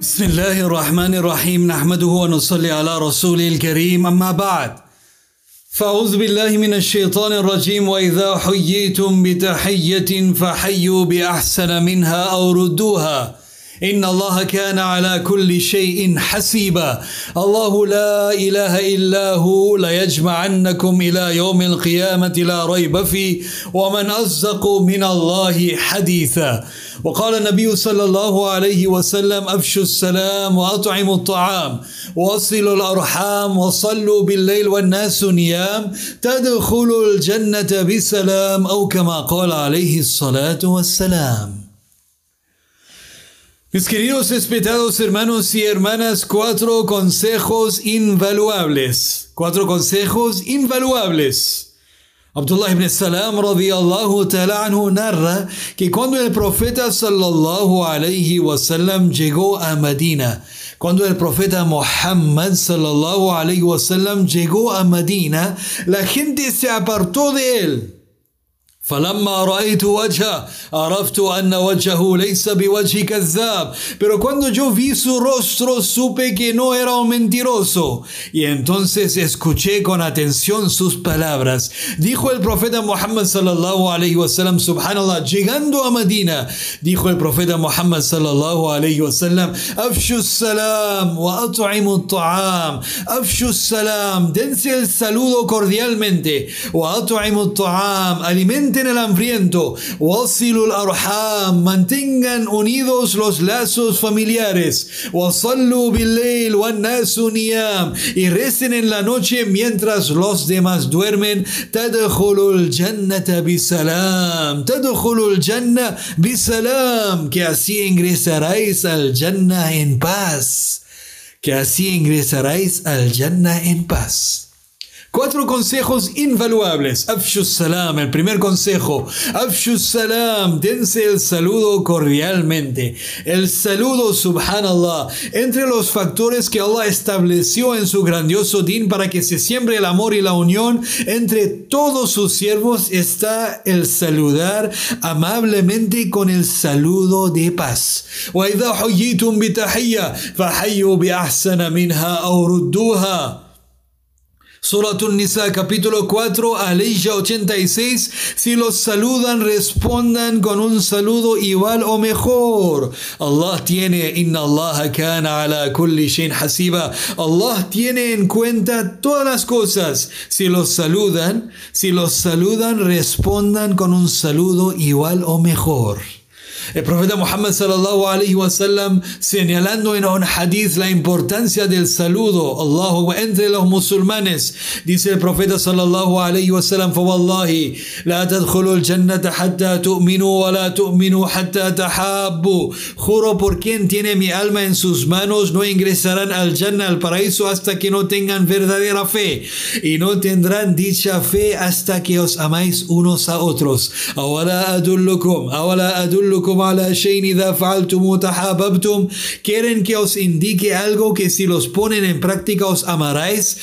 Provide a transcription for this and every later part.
بسم الله الرحمن الرحيم. نحمده ونصلي على رسوله الكريم. أما بعد فأعوذ بالله من الشيطان الرجيم. وإذا حييتم بتحية فحيوا بأحسن منها أو ردوها. إن الله كان على كل شيء حسيبا. الله لا إله إلا هو ليجمعنكم إلى يوم القيامة لا ريب فيه ومن أصدق من الله حديثا. وقال النبي صلى الله عليه وسلم أفشوا السلام وأطعموا الطعام وصلوا الأرحام وصلوا بالليل والناس نيام تدخلوا الجنة بسلام أو كما قال عليه الصلاة والسلام. Mis queridos respetados hermanos y hermanas, cuatro consejos invaluables. Cuatro consejos invaluables. Abdullah ibn Salam radiyallahu ta'ala anhu narra que cuando el profeta sallallahu alayhi wasallam llegó a Medina, cuando el profeta Muhammad sallallahu alayhi wasallam llegó a Medina, la gente se apartó de él. فلما رأيت وجهه عرفت أن وجهه ليس بوجه كذاب pero cuando yo vi su rostro supe que no era un mentiroso y entonces escuché con atención sus palabras dijo el profeta Muhammad sallallahu alayhi wasallam subhanallah llegando a Medina dijo el profeta Muhammad sallallahu alayhi wasallam afshu salam wa at'imu ta'am afshu salam dense el saludo cordialmente wa at'imu ta'am alimenten el hambriento, wasilul arham, mantengan unidos los lazos familiares, wasallu bil y recen en la noche mientras los demás duermen, tadkhulul jannata bisalam, tadkhulul janna bisalam, que así ingresaréis al jannah en paz, que así ingresaréis al jannah en paz. Cuatro consejos invaluables. Afshus salam, el primer consejo. Afshus salam, dense el saludo cordialmente. El saludo, subhanallah, entre los factores que Allah estableció en su grandioso din para que se siembre el amor y la unión entre todos sus siervos está el saludar amablemente con el saludo de paz. وإذا حييتم بتحية فحيوا بأحسن منها أو ردوها Surat Nisa capítulo 4, Aleya 86. Si los saludan, respondan con un saludo igual o mejor. Allah tiene, inna Allah kana ala kulli shayin hasiba. Allah tiene en cuenta todas las cosas. Si los saludan, si los saludan, respondan con un saludo igual o mejor. El profeta Muhammad sallallahu alaihi wasallam señalando en un hadith la importancia del saludo Allahu entre los musulmanes dice el profeta sallallahu alaihi wasallam فوالله لا تدخلوا الجنة حتى تؤمنوا ولا تؤمنوا حتى تحابوا juro por quien tiene mi alma en sus manos no ingresarán al Jannah al paraíso hasta que no tengan verdadera fe y no tendrán dicha fe hasta que os amáis unos a otros ahora adullukum ahora adullukum Quieren que os indique algo que si los ponen en práctica os amaráis.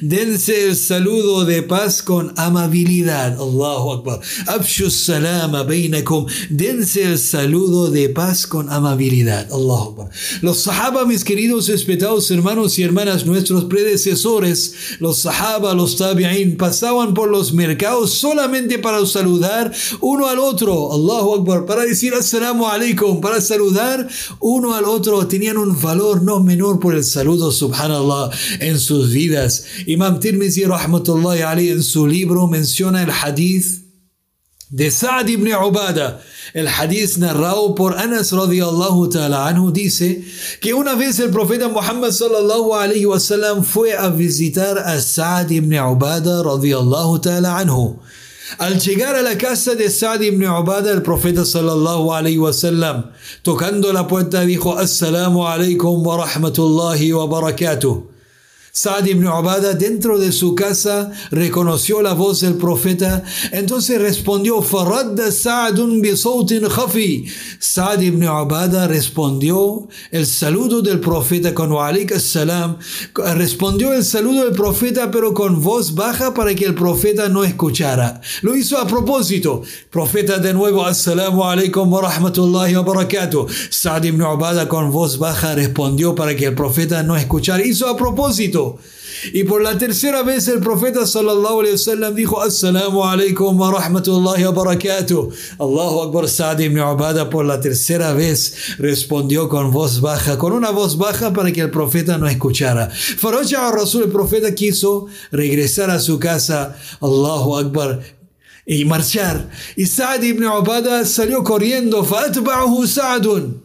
Dense el saludo de paz con amabilidad. Allahu Akbar. Dense el saludo de paz con amabilidad. Allahu Akbar. Los sahaba, mis queridos respetados hermanos y hermanas, nuestros predecesores, los sahaba, los tabi'in, pasaban por los mercados solamente para saludar uno al otro, Allahu Akbar, para decir Assalamu alaikum, para saludar uno al otro, tenían un valor no menor por el saludo, subhanallah, en sus vidas. Imam Tirmizi, rahmatullahi alayhi, en su libro menciona el hadith de Sa'd ibn Ubada. El hadith narrado por Anas radiallahu ta'ala anhu dice que una vez el profeta Muhammad sallallahu alayhi wasallam fue a visitar a Sa'd ibn Ubada radiallahu ta'ala anhu. Al llegar a la casa de Sa'd ibn Ubada, el profeta sallallahu alayhi wasallam, tocando la puerta, dijo: Assalamu alaykum wa rahmatullahi wa barakatuh. Saad ibn Ubada dentro de su casa reconoció la voz del profeta, entonces respondió, Faradda Sa'dun bi khafi. Saad ibn Ubada respondió el saludo del profeta con wa salam, respondió el saludo del profeta pero con voz baja para que el profeta no escuchara. Lo hizo a propósito. Profeta de nuevo, Assalamu alaikum wa rahmatullahi wa barakatuh. Saad ibn Ubada con voz baja respondió para que el profeta no escuchara. Hizo a propósito. Y por la tercera vez el profeta sallallahu alaihi wasallam dijo Assalamu alaikum wa rahmatullahi wa barakatuh. Allahu Akbar Sa'd ibn Ubada por la tercera vez respondió con voz baja, con una voz baja para que el profeta no escuchara. Faroja Rasul, el profeta quiso regresar a su casa, Allahu Akbar, y marchar. Y Sa'd ibn Ubada salió corriendo, فأتبعه سعد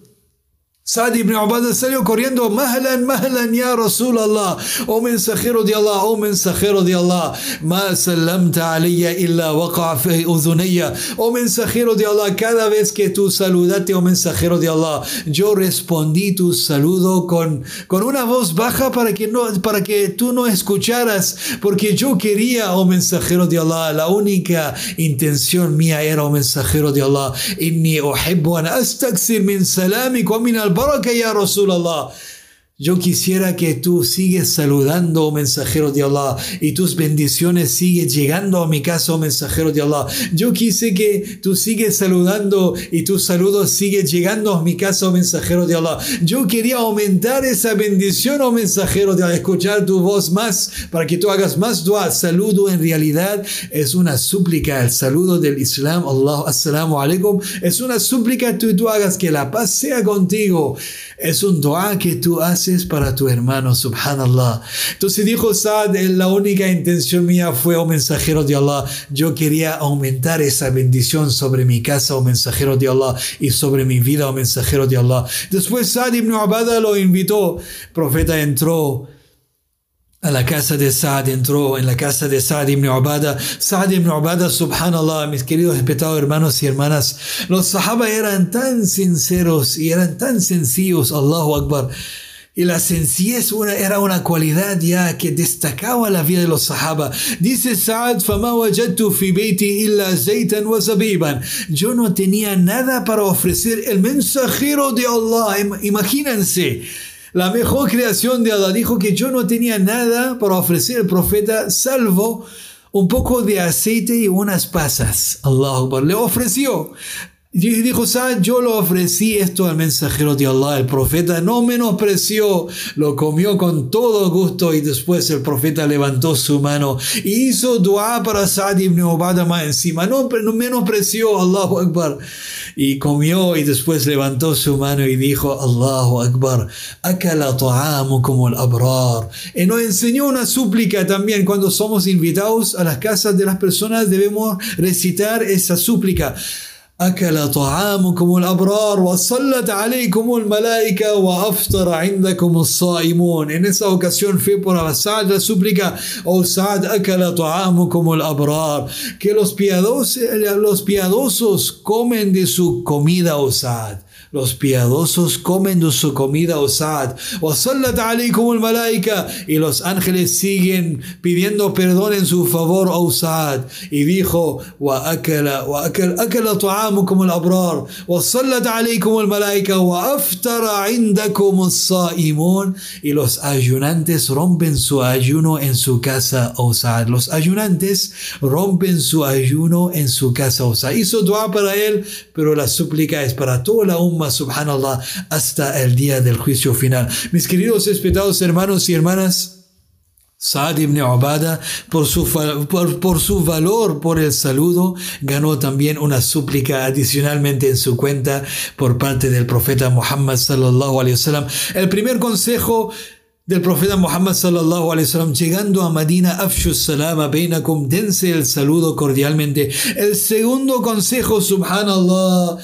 Saad ibn Ubadah salió corriendo, Mahlan, Mahlan, ya Rasulallah, oh mensajero de Allah, oh mensajero de Allah, Ma salamta alayya illa waqa fi udhunayya, oh mensajero de Allah, cada vez que tú saludaste, oh mensajero de Allah, yo respondí tu saludo con, con una voz baja para que, no, para que tú no escucharas, porque yo quería, oh mensajero de Allah, la única intención mía era, oh mensajero de Allah, inni uhibbu an astaksir min salamik wa min al بركة يا رسول الله. Yo quisiera que tú sigues saludando, oh mensajero de Allah, y tus bendiciones siguen llegando a mi casa, oh mensajero de Allah. Yo quise que tú sigues saludando y tus saludos siguen llegando a mi casa, oh mensajero de Allah. Yo quería aumentar esa bendición, oh mensajero de Allah, escuchar tu voz más para que tú hagas más dua. Saludo en realidad es una súplica. El saludo del Islam, Allah, assalamu alaikum, es una súplica que tú hagas que la paz sea contigo. Es un dua que tú haces para tu hermano, subhanallah. Entonces dijo Saad, la única intención mía fue, oh mensajero de Allah, yo quería aumentar esa bendición sobre mi casa, oh mensajero de Allah, y sobre mi vida, oh mensajero de Allah. Después Saad ibn Abada lo invitó, profeta entró a la casa de Saad, entró en la casa de Saad ibn Ubada. Saad ibn Ubada, subhanallah, mis queridos respetados hermanos y hermanas, los sahaba eran tan sinceros y eran tan sencillos, Allahu Akbar. Y la sencillez era una cualidad ya que destacaba la vida de los sahaba. Dice Saad, Yo no tenía nada para ofrecer el mensajero de Allah. Imagínense. La mejor creación de Allah dijo que yo no tenía nada para ofrecer al profeta salvo un poco de aceite y unas pasas. Allah le ofreció. Y dijo, Saad, yo lo ofrecí esto al mensajero de Allah. El profeta no menospreció, lo comió con todo gusto y después el profeta levantó su mano y hizo dua para Saad ibn Ubadah más encima. No, no menospreció, Allahu Akbar. Y comió y después levantó su mano y dijo, Allahu Akbar, akala ta'amu como el abrar. Y nos enseñó una súplica también. Cuando somos invitados a las casas de las personas debemos recitar esa súplica. أكل طعامكم الأبرار وصلت عليكم الملائكة وأفطر عندكم الصائمون. إن esa ocasión fue por la sagrada súplica أو سعد أكل طعامكم الأبرار. Que los piadosos comen de su comida أو سعد Los piadosos comen de su comida osad. malaika. Y los ángeles siguen pidiendo perdón en su favor osad. Y dijo, como el abrar. Y los ayunantes rompen su ayuno en su casa osad. Los ayunantes rompen su ayuno en su casa osad. Hizo dua para él, pero la súplica es para toda la umma subhanallah, hasta el día del juicio final. Mis queridos respetados hermanos y hermanas, Saad ibn Ubada, por su, por, su, valor por el saludo, ganó también una súplica adicionalmente en su cuenta por parte del profeta Muhammad sallallahu. El primer consejo del profeta Muhammad sallallahu alaihi wasallam llegando a Medina afshu salama bainakum dense el saludo cordialmente. El segundo consejo subhanallah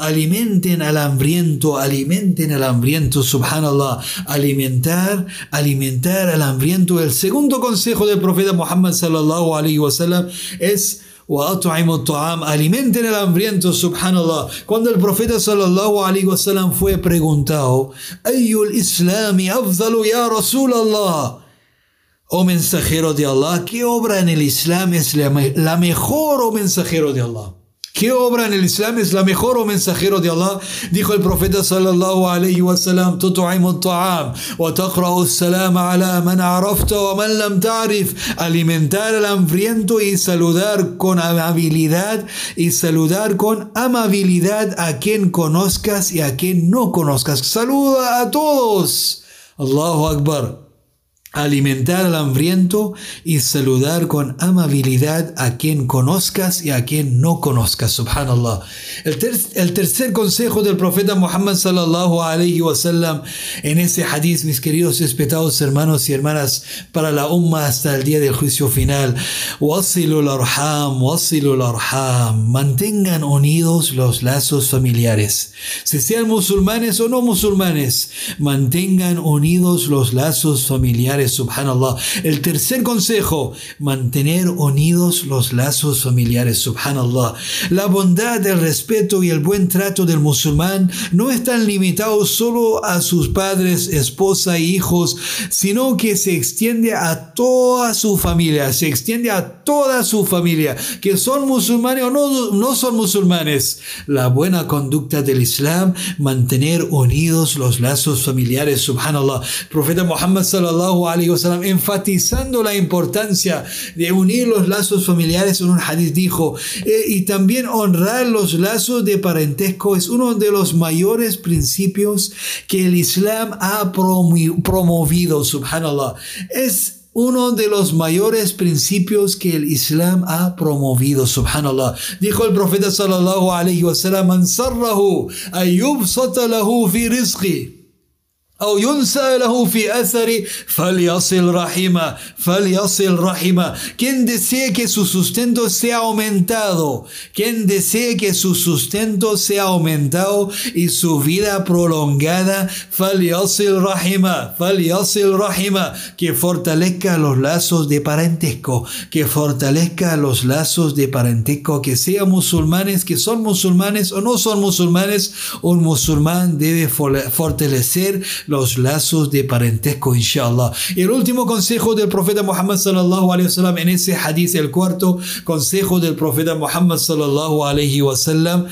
alimenten al hambriento alimenten al hambriento subhanallah alimentar alimentar al hambriento el segundo consejo del profeta Muhammad sallallahu alaihi wasallam es alimenten al hambriento, subhanallah. Cuando el profeta sallallahu alaihi wasallam fue preguntado, Ayul Islami afdalu ya Rasulallah. Oh mensajero de Allah, ¿qué obra en el Islam es la mejor, oh mensajero de Allah? ¿Qué obra en el Islam es la mejor o mensajero de Allah? Dijo el profeta sallallahu alayhi wa sallam, تطعم الطعام وتقرأ السلام على من عرفت ومن لم تعرف. Alimentar al hambriento y saludar con amabilidad y saludar con amabilidad a quien conozcas y a quien no conozcas. Saluda a todos. Allahu Akbar alimentar al hambriento y saludar con amabilidad a quien conozcas y a quien no conozcas, subhanallah. El, el tercer consejo del profeta Muhammad sallallahu alayhi wasallam en ese hadith, mis queridos respetados hermanos y hermanas, para la umma hasta el día del juicio final, wasilul arham, wasilul arham, mantengan unidos los lazos familiares, si sean musulmanes o no musulmanes, mantengan unidos los lazos familiares subhanallah. El tercer consejo, mantener unidos los lazos familiares, subhanallah. La bondad, el respeto y el buen trato del musulmán no están limitados solo a sus padres, esposa e hijos, sino que se extiende a toda su familia, se extiende a toda su familia, que son musulmanes o no, no son musulmanes. La buena conducta del Islam, mantener unidos los lazos familiares, subhanallah. profeta Muhammad sallallahu enfatizando la importancia de unir los lazos familiares en un hadith dijo, eh, y también honrar los lazos de parentesco es uno de los mayores principios que el Islam ha promovido, subhanallah. Es uno de los mayores principios que el Islam ha promovido, subhanallah. Dijo el profeta sallallahu alayhi wa sallam, man sarrahu fi rizqi. أو ينسى له في أثر فليصل رحمه فليصل رحمه quien desee que su sustento sea aumentado quien desee que su sustento sea aumentado y su vida prolongada فليصل رحمه فليصل رحمه que fortalezca los lazos de parentesco que fortalezca los lazos de parentesco que sean musulmanes que son musulmanes o no son musulmanes un musulmán debe fortalecer los lazos de parentesco, inshallah. Y el último consejo del profeta Muhammad sallallahu alayhi wasallam en ese hadith, el cuarto consejo del profeta Muhammad sallallahu alayhi wasallam.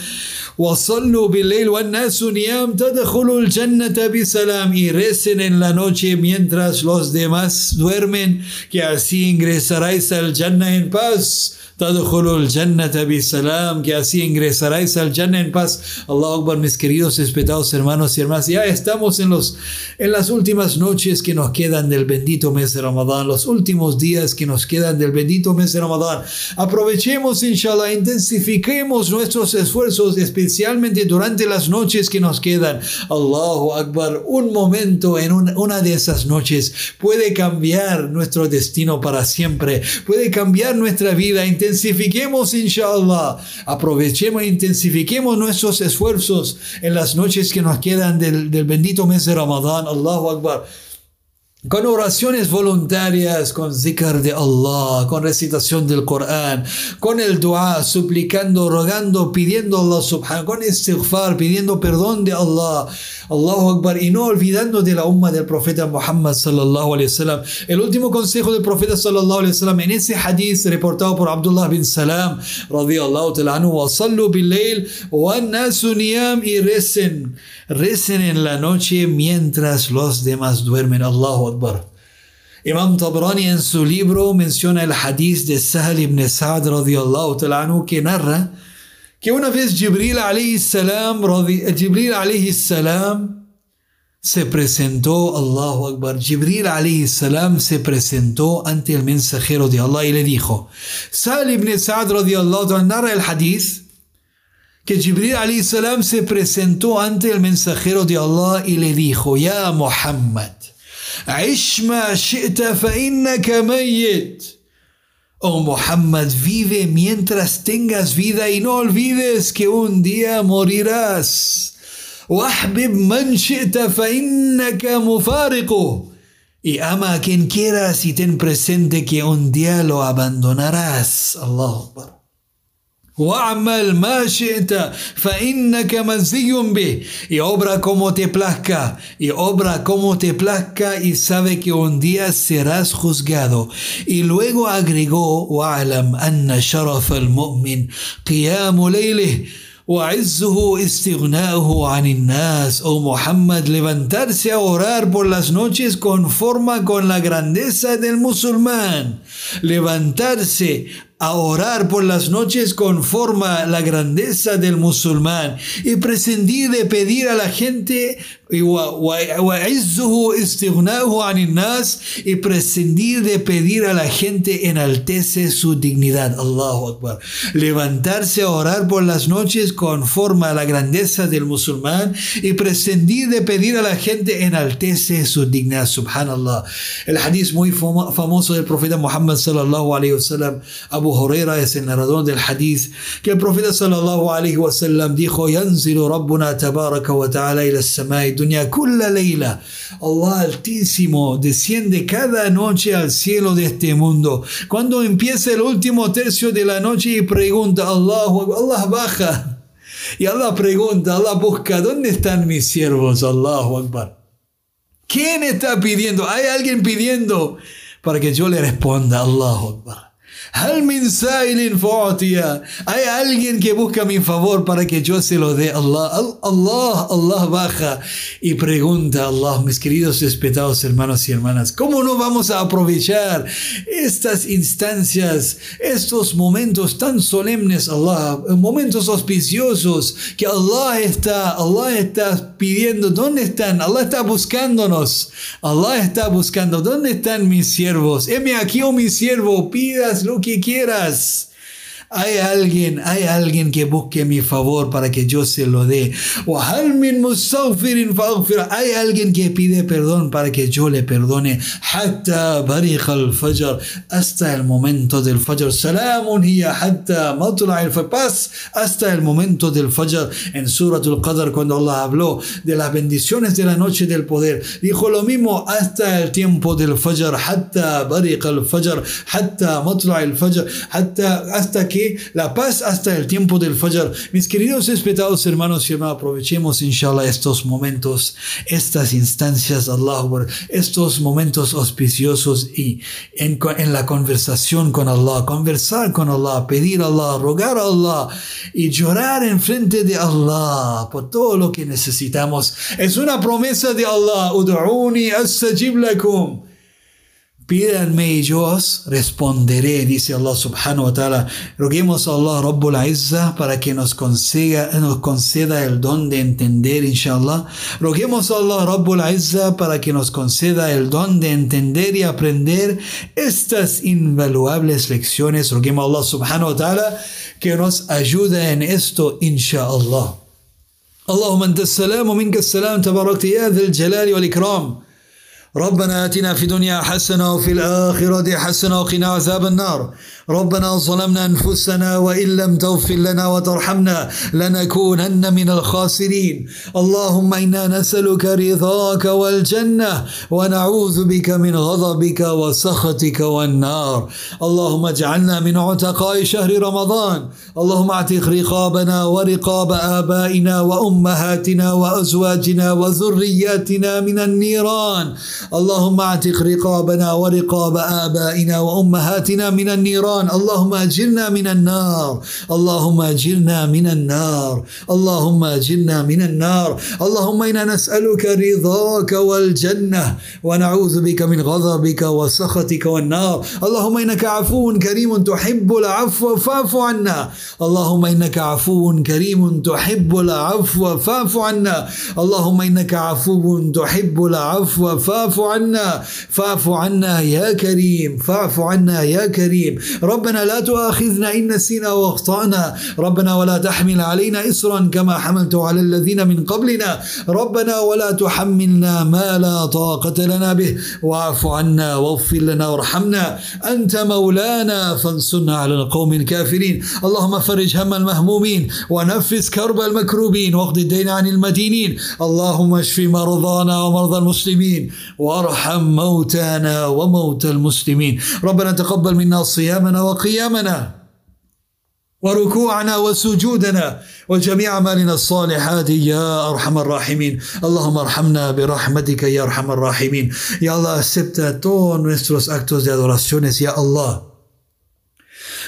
وصلوا بالليل والناس نيام تدخلوا الجنة بسلام y recen en la noche mientras los demás duermen que así ingresaréis al Jannah en paz Tadkhulul jannata salam, que así ingresaráis al Jannah en paz. Allah Akbar, mis queridos respetados hermanos y hermanas. Ya estamos en, los, en las últimas noches que nos quedan del bendito mes de Ramadán, los últimos días que nos quedan del bendito mes de Ramadán. Aprovechemos, inshallah, intensifiquemos nuestros esfuerzos, especialmente durante las noches que nos quedan. Allahu Akbar, un momento en una de esas noches puede cambiar nuestro destino para siempre, puede cambiar nuestra vida intensifiquemos, inshallah. Aprovechemos e intensifiquemos nuestros esfuerzos en las noches que nos quedan del, del bendito mes de Ramadán. Allahu Akbar con oraciones voluntarias, con zikr de Allah, con recitación del Corán, con el dua, suplicando, rogando, pidiendo a Allah subhanahu, con istighfar, pidiendo perdón de Allah, Allahu Akbar, y no olvidando de la umma del profeta Muhammad sallallahu alayhi wasallam. El último consejo del profeta sallallahu alayhi wasallam en ese hadith reportado por Abdullah bin Salam, radiyallahu ta'ala anhu, wa sallu bil layl wa nasu y recen, recen en la noche mientras los demás duermen. Allahu Akbar. Imam Tabrani en su libro menciona el hadith de Sahal ibn Sa'd radiyallahu anhu que narra que una vez Jibril alayhi salam, Jibril alayhi salam se presentó, Allahu Akbar, Jibril alayhi salam se presentó ante el mensajero de Allah y le dijo, Sahal ibn Sa'd radiyallahu ta'ala narra el hadith que Jibril alayhi salam se presentó ante el mensajero de Allah y le dijo, Ya Muhammad, عش ما شئت فإنك ميت Oh Muhammad, vive mientras tengas vida y no olvides que un día morirás. واحبب من شئت فإنك مفارقه y ama a quien quieras y ten presente que un día lo abandonarás. Allah Akbar. واعمل ما شئت فإنك مزي به y obra como te plazca y obra como te plazca y sabe que un día serás juzgado y luego agregó واعلم أن شرف المؤمن قيام ليله وعزه استغناؤه عن الناس o Muhammad levantarse a orar por las noches conforma con la grandeza del musulmán levantarse a orar por las noches conforma la grandeza del musulmán y prescindir de pedir a la gente y prescindir de pedir a la gente enaltece su dignidad. Allahu Akbar. Levantarse a orar por las noches conforma la grandeza del musulmán y prescindir de pedir a la gente enaltece su dignidad. Subhanallah. El hadith muy famoso del profeta Muhammad sallallahu alayhi wa sallam, Huraira es el narrador del hadith que el profeta sallallahu alaihi wasallam dijo Yanzilu Rabbuna tabaraka wa ta'ala ila samai dunya kulla leila Allah altísimo desciende cada noche al cielo de este mundo cuando empieza el último tercio de la noche y pregunta Allah Allah baja y Allah pregunta Allah busca ¿dónde están mis siervos? Allahu Akbar ¿quién está pidiendo? ¿hay alguien pidiendo? para que yo le responda Allahu Akbar hay alguien que busca mi favor para que yo se lo dé. Allah, Allah, Allah baja y pregunta Allah, mis queridos respetados hermanos y hermanas, ¿cómo no vamos a aprovechar estas instancias, estos momentos tan solemnes, Allah, momentos auspiciosos que Allah está, Allah está pidiendo, ¿dónde están? Allah está buscándonos. Allah está buscando, ¿dónde están mis siervos? Heme aquí, oh mi siervo, pidas lo que quieras. Hay alguien, hay alguien que busque mi favor para que yo se lo dé. Hay alguien que pide perdón para que yo le perdone. Hasta el momento del Fajr. Salamun Paz hasta el momento del Fajr. En Surat al-Qadr cuando Allah habló de las bendiciones de la noche del poder. Dijo lo mismo hasta el tiempo del Fajr. Hatta al-Fajr. Al-Fajr. hasta que la paz hasta el tiempo del Fajr. Mis queridos respetados hermanos y hermanas, aprovechemos inshallah estos momentos, estas instancias, Allah, estos momentos auspiciosos y en, en la conversación con Allah, conversar con Allah, pedir a Allah, rogar a Allah y llorar en frente de Allah por todo lo que necesitamos. Es una promesa de Allah. Udu'uni astajib lakum. Pídanme y yo os responderé, dice Allah subhanahu wa ta'ala. Roguemos a Allah Rabbul Izza para que nos conceda, nos conceda el don de entender, inshallah. Roguemos a Allah Rabbul Izza para que nos conceda el don de entender y aprender estas invaluables lecciones. Roguemos a Allah subhanahu wa ta'ala que nos ayude en esto, inshallah. اللهم انت السلام ومنك السلام تباركت يا ذا الجلال والاكرام ربنا آتنا في الدنيا حسنة وفي الآخرة حسنة وقنا عذاب النار. ربنا ظلمنا أنفسنا وإن لم تغفر لنا وترحمنا لنكونن من الخاسرين. اللهم إنا نسألك رضاك والجنة ونعوذ بك من غضبك وسخطك والنار. اللهم اجعلنا من عتقاء شهر رمضان. اللهم اعتق رقابنا ورقاب آبائنا وأمهاتنا وأزواجنا وذرياتنا من النيران. اللهم اعتق رقابنا ورقاب آبائنا وأمهاتنا من النيران. النيران اللهم اجرنا من النار. اللهم اجرنا من النار. اللهم اجرنا من النار. اللهم إنا نسألك رضاك والجنة ونعوذ بك من غضبك وسخطك والنار. اللهم إنك عفو كريم تحب العفو فاعف عنا. اللهم إنك عفو كريم تحب العفو فاعف عنا. اللهم إنك عفو تحب العفو فاعف عنا. فاعف عنا يا كريم فاعف عنا يا كريم. ربنا لا تؤاخذنا إن نسينا وأخطأنا. ربنا ولا تحمل علينا إسرا كما حملته على الذين من قبلنا. ربنا ولا تحملنا ما لا طاقة لنا به. واعف عنا واغفر لنا وارحمنا. أنت مولانا فانصرنا على القوم الكافرين. اللهم فرج هم المهمومين ونفس كرب المكروبين واقض الدين عن المدينين. اللهم اشف مرضانا ومرضى المسلمين. وارحم موتانا وموتى المسلمين. ربنا تقبل منا صيامنا وقيامنا وركوعنا وسجودنا وجميع أعمالنا الصالحات. يا أرحم الراحمين. اللهم ارحمنا برحمتك يا أرحم الراحمين. يا الله acepta todos nuestros actos de adoraciones ya Allah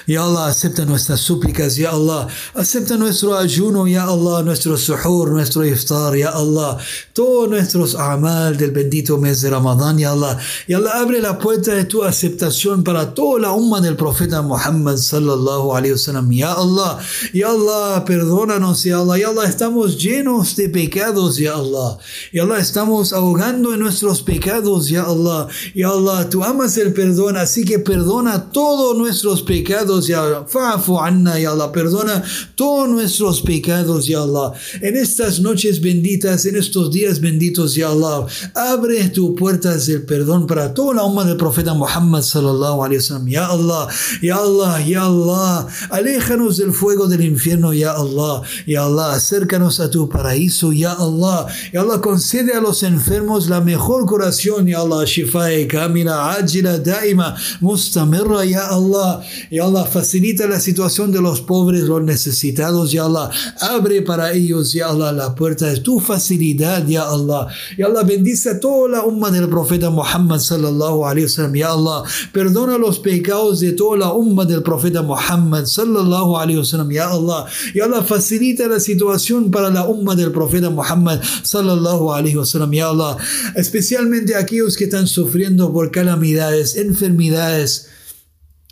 Ya Allah, acepta nuestras súplicas, Ya Allah. Acepta nuestro ayuno, Ya Allah, nuestro suhur, nuestro iftar, Ya Allah. Todos nuestros amal del bendito mes de Ramadán, Ya Allah. Ya Allah, abre la puerta de tu aceptación para toda la umma del profeta Muhammad sallallahu alayhi wasallam. Ya Allah, Ya Allah, perdónanos, Ya Allah. Ya Allah, estamos llenos de pecados, Ya Allah. Ya Allah, estamos ahogando en nuestros pecados, Ya Allah. Ya Allah, tú amas el perdón, así que perdona todos nuestros pecados ya Allah. Fa'fu anna, ya Allah. Perdona todos nuestros pecados, ya Allah. En estas noches benditas, en estos días benditos, ya Allah. Abre tus puertas del perdón para toda la umma del profeta Muhammad sallallahu alayhi wasallam. Ya Allah, ya Allah, ya Allah. Aléjanos del fuego del infierno, ya Allah. Ya Allah, acércanos a tu paraíso, ya Allah. Ya Allah, concede a los enfermos la mejor curación, ya Allah. Shifae kamila, ajila, daima, mustamirra, ya Allah. Ya Allah, facilita la situación de los pobres, los necesitados, ya Allah. Abre para ellos, ya Allah, la puerta de tu facilidad, ya Allah. Ya Allah, bendice a toda la umma del profeta Muhammad sallallahu alayhi wasallam, ya Allah. Perdona los pecados de toda la umma del profeta Muhammad sallallahu alayhi wasallam, ya Allah. Ya Allah, facilita la situación para la umma del profeta Muhammad sallallahu alayhi wasallam, ya Allah. Especialmente aquellos que están sufriendo por calamidades, enfermedades,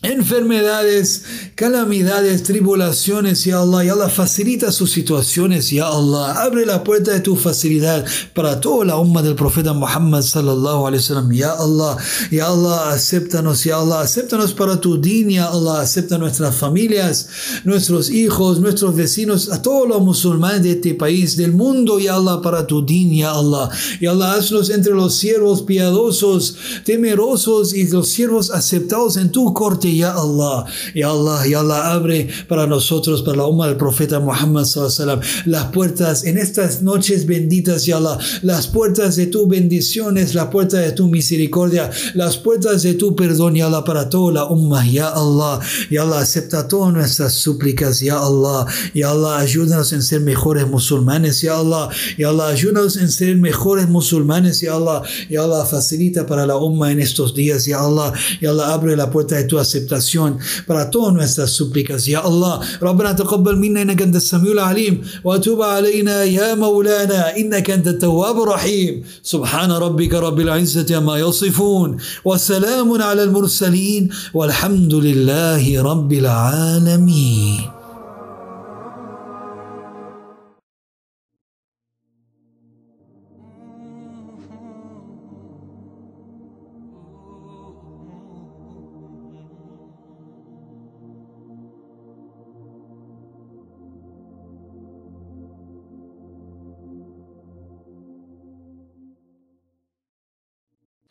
enfermedades, calamidades, tribulaciones, ya Allah, ya Allah, facilita sus situaciones, ya Allah, abre la puerta de tu facilidad para toda la umma del profeta Muhammad sallallahu alaihi wasallam, ya Allah, ya Allah, acéptanos, ya Allah, acéptanos para tu din, ya Allah, acepta nuestras familias, nuestros hijos, nuestros vecinos, a todos los musulmanes de este país, del mundo, ya Allah, para tu din, ya Allah, ya Allah, haznos entre los siervos piadosos, temerosos y los siervos aceptados en tu corte, ya Allah, ya Allah, ya Allah, abre para nosotros, para la umma del profeta Muhammad sallam, las puertas en estas noches benditas, ya Allah, las puertas de tu bendiciones, la puerta de tu misericordia, las puertas de tu perdón, ya Allah, para toda la umma, ya Allah, ya Allah, acepta todas nuestras súplicas, ya Allah, ya Allah, ayúdanos en ser mejores musulmanes, ya Allah, ya Allah, ayúdanos en ser mejores musulmanes, ya Allah, ya Allah, facilita para la umma en estos días, ya Allah, ya Allah, abre la puerta de tu aceptación aceptación para todas nuestras súplicas يا الله ربنا تقبل منا انك انت السميع العليم وتوب علينا يا مولانا انك انت التواب الرحيم سبحان ربك رب العزه عما يصفون وسلام على المرسلين والحمد لله رب العالمين